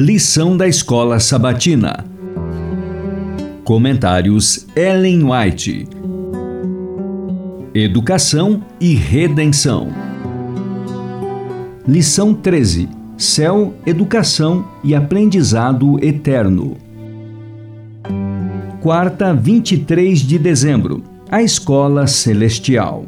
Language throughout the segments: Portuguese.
Lição da Escola Sabatina. Comentários Ellen White. Educação e Redenção. Lição 13. Céu, Educação e Aprendizado Eterno. Quarta, 23 de dezembro. A Escola Celestial.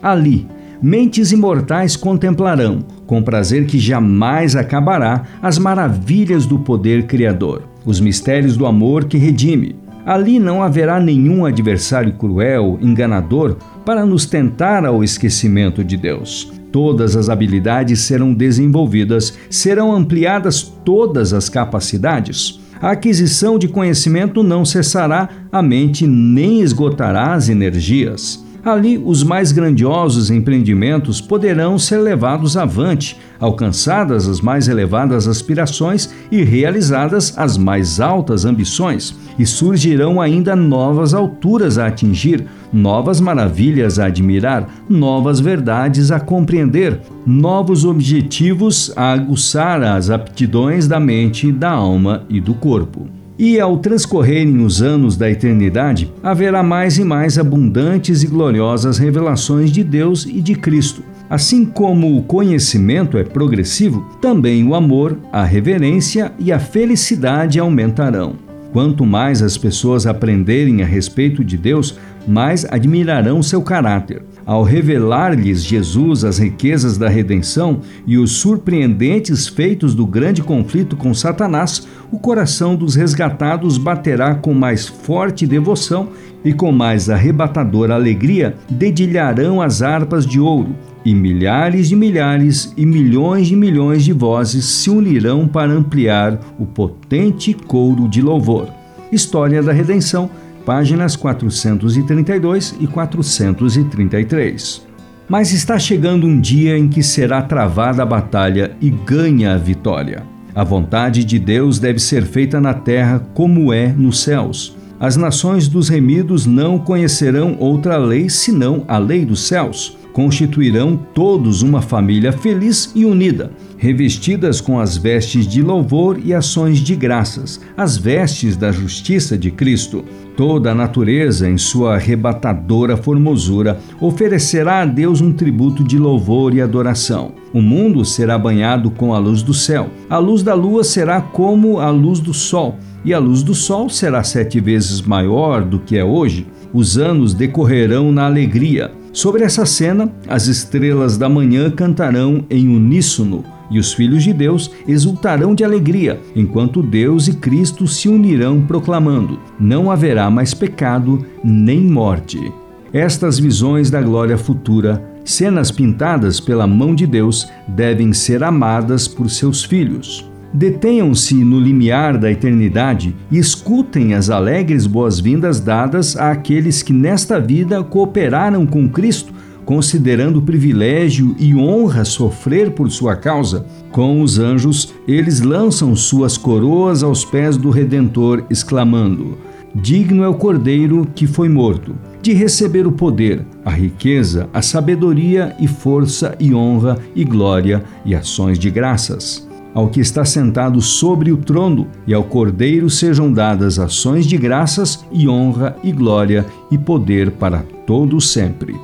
Ali, mentes imortais contemplarão, com prazer que jamais acabará, as maravilhas do poder criador, os mistérios do amor que redime. Ali não haverá nenhum adversário cruel, enganador, para nos tentar ao esquecimento de Deus. Todas as habilidades serão desenvolvidas, serão ampliadas todas as capacidades. A aquisição de conhecimento não cessará, a mente nem esgotará as energias. Ali, os mais grandiosos empreendimentos poderão ser levados avante, alcançadas as mais elevadas aspirações e realizadas as mais altas ambições, e surgirão ainda novas alturas a atingir, novas maravilhas a admirar, novas verdades a compreender, novos objetivos a aguçar as aptidões da mente, da alma e do corpo. E ao transcorrerem os anos da eternidade, haverá mais e mais abundantes e gloriosas revelações de Deus e de Cristo. Assim como o conhecimento é progressivo, também o amor, a reverência e a felicidade aumentarão. Quanto mais as pessoas aprenderem a respeito de Deus, mais admirarão seu caráter. Ao revelar-lhes Jesus as riquezas da redenção e os surpreendentes feitos do grande conflito com Satanás, o coração dos resgatados baterá com mais forte devoção e com mais arrebatadora alegria dedilharão as harpas de ouro, e milhares de milhares e milhões de milhões de vozes se unirão para ampliar o potente couro de louvor. História da Redenção, páginas 432 e 433. Mas está chegando um dia em que será travada a batalha e ganha a vitória. A vontade de Deus deve ser feita na terra como é nos céus. As nações dos remidos não conhecerão outra lei senão a lei dos céus constituirão todos uma família feliz e unida, revestidas com as vestes de louvor e ações de graças, as vestes da justiça de Cristo. Toda a natureza, em sua arrebatadora formosura, oferecerá a Deus um tributo de louvor e adoração. O mundo será banhado com a luz do céu. A luz da lua será como a luz do sol, e a luz do sol será sete vezes maior do que é hoje. Os anos decorrerão na alegria Sobre essa cena, as estrelas da manhã cantarão em uníssono e os filhos de Deus exultarão de alegria, enquanto Deus e Cristo se unirão proclamando: Não haverá mais pecado nem morte. Estas visões da glória futura, cenas pintadas pela mão de Deus, devem ser amadas por seus filhos. Detenham-se no limiar da eternidade e escutem as alegres boas-vindas dadas àqueles que nesta vida cooperaram com Cristo, considerando privilégio e honra sofrer por sua causa. Com os anjos, eles lançam suas coroas aos pés do Redentor, exclamando: Digno é o Cordeiro que foi morto, de receber o poder, a riqueza, a sabedoria e força e honra e glória e ações de graças ao que está sentado sobre o trono e ao Cordeiro sejam dadas ações de graças e honra e glória e poder para todo sempre.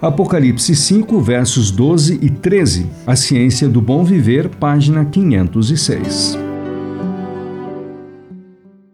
Apocalipse 5, versos 12 e 13. A ciência do bom viver, página 506.